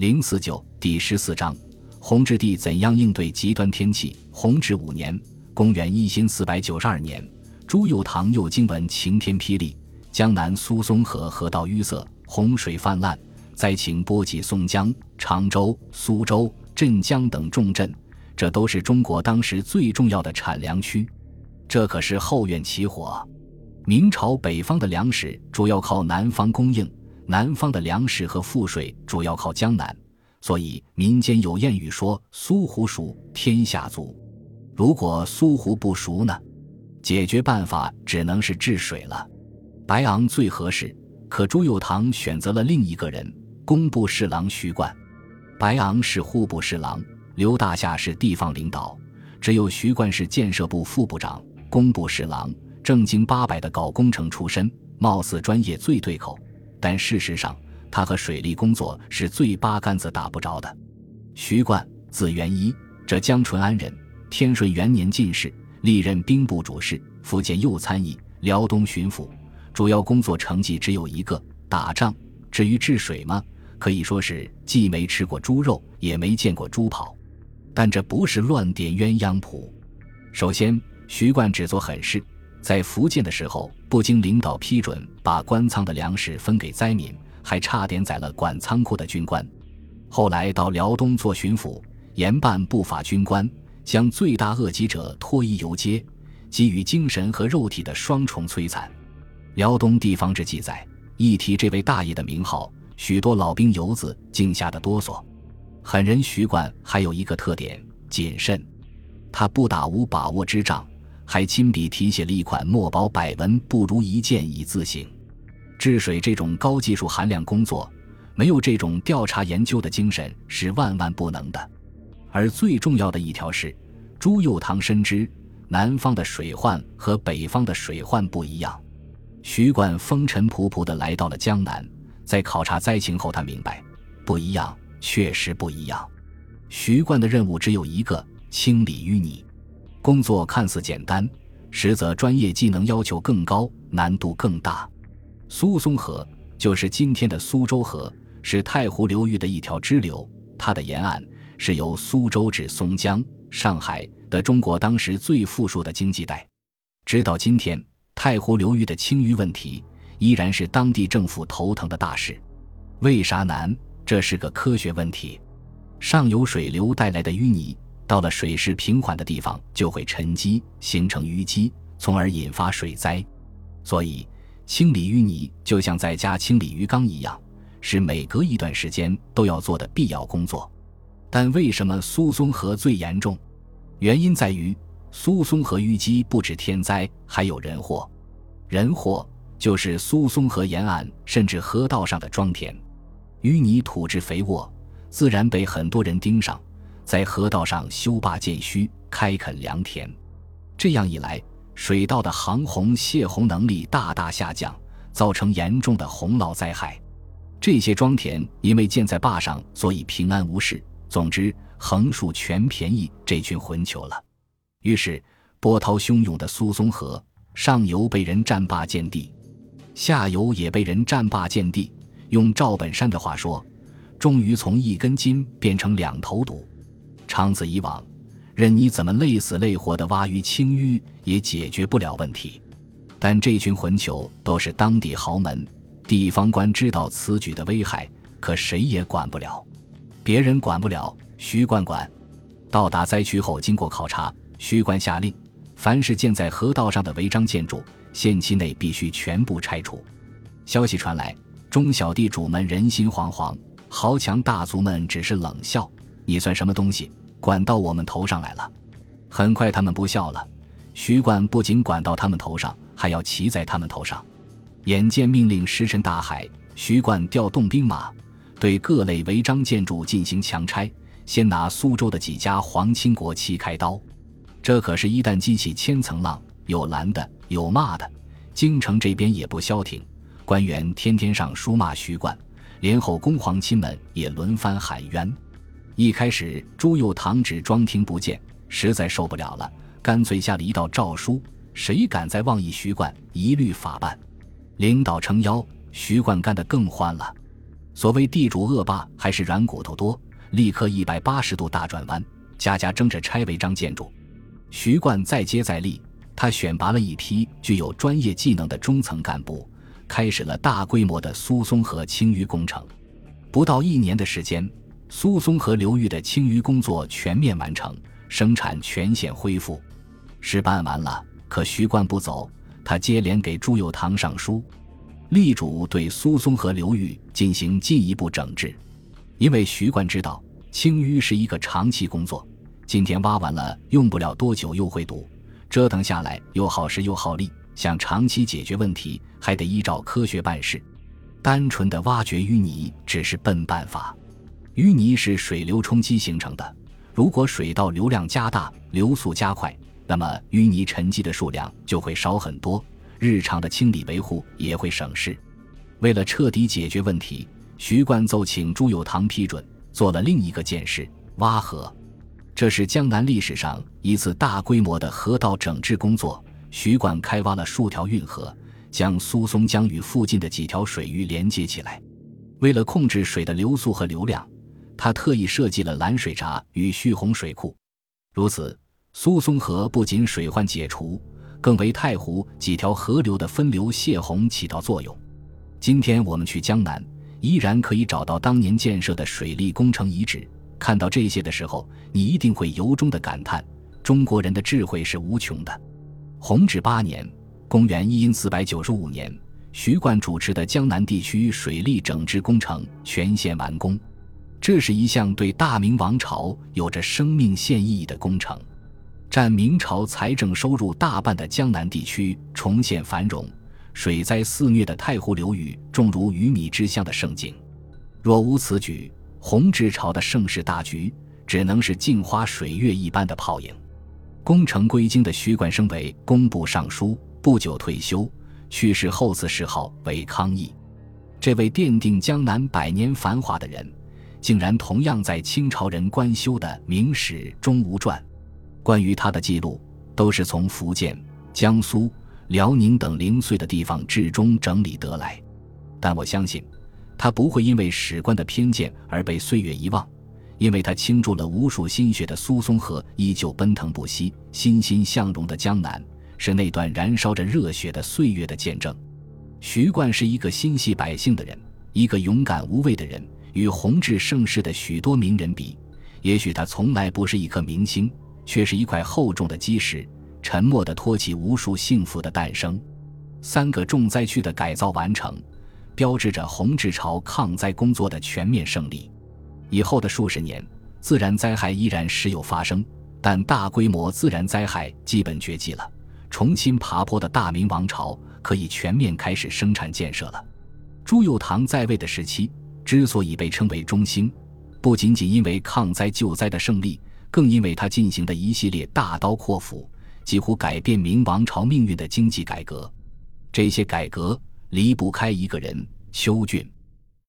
零四九第十四章，弘治帝怎样应对极端天气？弘治五年，公元一千四百九十二年，朱佑樘又惊闻晴天霹雳，江南苏松河河道淤塞，洪水泛滥，灾情波及松江、常州、苏州、镇江等重镇，这都是中国当时最重要的产粮区。这可是后院起火。明朝北方的粮食主要靠南方供应。南方的粮食和赋税主要靠江南，所以民间有谚语说：“苏湖熟，天下足。”如果苏湖不熟呢？解决办法只能是治水了。白昂最合适，可朱佑樘选择了另一个人——工部侍郎徐冠。白昂是户部侍郎，刘大夏是地方领导，只有徐冠是建设部副部长、工部侍郎，正经八百的搞工程出身，貌似专业最对口。但事实上，他和水利工作是最八竿子打不着的。徐冠，字元一，浙江淳安人，天顺元年进士，历任兵部主事、福建右参议、辽东巡抚，主要工作成绩只有一个：打仗。至于治水嘛，可以说是既没吃过猪肉，也没见过猪跑。但这不是乱点鸳鸯谱。首先，徐冠只做狠事。在福建的时候，不经领导批准，把官仓的粮食分给灾民，还差点宰了管仓库的军官。后来到辽东做巡抚，严办不法军官，将罪大恶极者脱衣游街，给予精神和肉体的双重摧残。辽东地方志记载，一提这位大爷的名号，许多老兵游子竟吓得哆嗦。狠人徐冠还有一个特点：谨慎，他不打无把握之仗。还亲笔题写了一款“墨宝百文不如一件”以自省。治水这种高技术含量工作，没有这种调查研究的精神是万万不能的。而最重要的一条是，朱佑樘深知南方的水患和北方的水患不一样。徐冠风尘仆仆地来到了江南，在考察灾情后，他明白不一样，确实不一样。徐冠的任务只有一个：清理淤泥。工作看似简单，实则专业技能要求更高，难度更大。苏松河就是今天的苏州河，是太湖流域的一条支流。它的沿岸是由苏州至松江、上海的中国当时最富庶的经济带。直到今天，太湖流域的清淤问题依然是当地政府头疼的大事。为啥难？这是个科学问题。上游水流带来的淤泥。到了水势平缓的地方，就会沉积形成淤积，从而引发水灾。所以，清理淤泥就像在家清理鱼缸一样，是每隔一段时间都要做的必要工作。但为什么苏松河最严重？原因在于苏松河淤积不止天灾，还有人祸。人祸就是苏松河沿岸甚至河道上的庄田，淤泥土质肥沃，自然被很多人盯上。在河道上修坝建圩、开垦良田，这样一来，水道的行洪泄洪能力大大下降，造成严重的洪涝灾害。这些庄田因为建在坝上，所以平安无事。总之，横竖全便宜这群混球了。于是，波涛汹涌的苏松河上游被人占坝建地，下游也被人占坝建地。用赵本山的话说，终于从一根筋变成两头堵。长此以往，任你怎么累死累活的挖鱼清淤，也解决不了问题。但这群混球都是当地豪门，地方官知道此举的危害，可谁也管不了。别人管不了，徐冠管。到达灾区后，经过考察，徐冠下令：凡是建在河道上的违章建筑，限期内必须全部拆除。消息传来，中小地主们人心惶惶，豪强大族们只是冷笑：“你算什么东西？”管到我们头上来了，很快他们不笑了。徐冠不仅管到他们头上，还要骑在他们头上。眼见命令石沉大海，徐冠调动兵马，对各类违章建筑进行强拆。先拿苏州的几家皇亲国戚开刀，这可是一旦激起千层浪，有拦的，有骂的。京城这边也不消停，官员天天上书骂徐冠，连后宫皇亲们也轮番喊冤。一开始，朱佑樘只装听不见，实在受不了了，干脆下了一道诏书：谁敢再妄议徐冠，一律法办。领导撑腰，徐冠干得更欢了。所谓地主恶霸还是软骨头多，立刻一百八十度大转弯，家家争着拆违章建筑。徐冠再接再厉，他选拔了一批具有专业技能的中层干部，开始了大规模的苏松河清淤工程。不到一年的时间，苏松河流域的清淤工作全面完成，生产全线恢复。事办完了，可徐冠不走，他接连给朱佑堂上书。力主对苏松河流域进行进一步整治，因为徐冠知道清淤是一个长期工作，今天挖完了，用不了多久又会堵，折腾下来又耗时又耗力，想长期解决问题，还得依照科学办事。单纯的挖掘淤泥只是笨办法，淤泥是水流冲击形成的，如果水道流量加大，流速加快，那么淤泥沉积的数量就会少很多。日常的清理维护也会省事。为了彻底解决问题，徐冠奏请朱有堂批准，做了另一个件事——挖河。这是江南历史上一次大规模的河道整治工作。徐冠开挖了数条运河，将苏松江与附近的几条水域连接起来。为了控制水的流速和流量，他特意设计了拦水闸与蓄洪水库。如此，苏松河不仅水患解除。更为太湖几条河流的分流泄洪起到作用。今天我们去江南，依然可以找到当年建设的水利工程遗址。看到这些的时候，你一定会由衷的感叹：中国人的智慧是无穷的。弘治八年（公元一四百九十五年），徐冠主持的江南地区水利整治工程全线完工。这是一项对大明王朝有着生命线意义的工程。占明朝财政收入大半的江南地区重现繁荣，水灾肆虐的太湖流域重如鱼米之乡的盛景。若无此举，弘治朝的盛世大局只能是镜花水月一般的泡影。功成归京的徐冠生为工部尚书，不久退休，去世后赐谥号为康义。这位奠定江南百年繁华的人，竟然同样在清朝人官修的《明史》中无传。关于他的记录，都是从福建、江苏、辽宁等零碎的地方志中整理得来。但我相信，他不会因为史官的偏见而被岁月遗忘，因为他倾注了无数心血的苏松河依旧奔腾不息、欣欣向荣的江南，是那段燃烧着热血的岁月的见证。徐冠是一个心系百姓的人，一个勇敢无畏的人。与弘治盛世的许多名人比，也许他从来不是一颗明星。却是一块厚重的基石，沉默地托起无数幸福的诞生。三个重灾区的改造完成，标志着弘治朝抗灾工作的全面胜利。以后的数十年，自然灾害依然时有发生，但大规模自然灾害基本绝迹了。重新爬坡的大明王朝可以全面开始生产建设了。朱佑樘在位的时期之所以被称为中兴，不仅仅因为抗灾救灾的胜利。更因为他进行的一系列大刀阔斧、几乎改变明王朝命运的经济改革，这些改革离不开一个人——邱俊。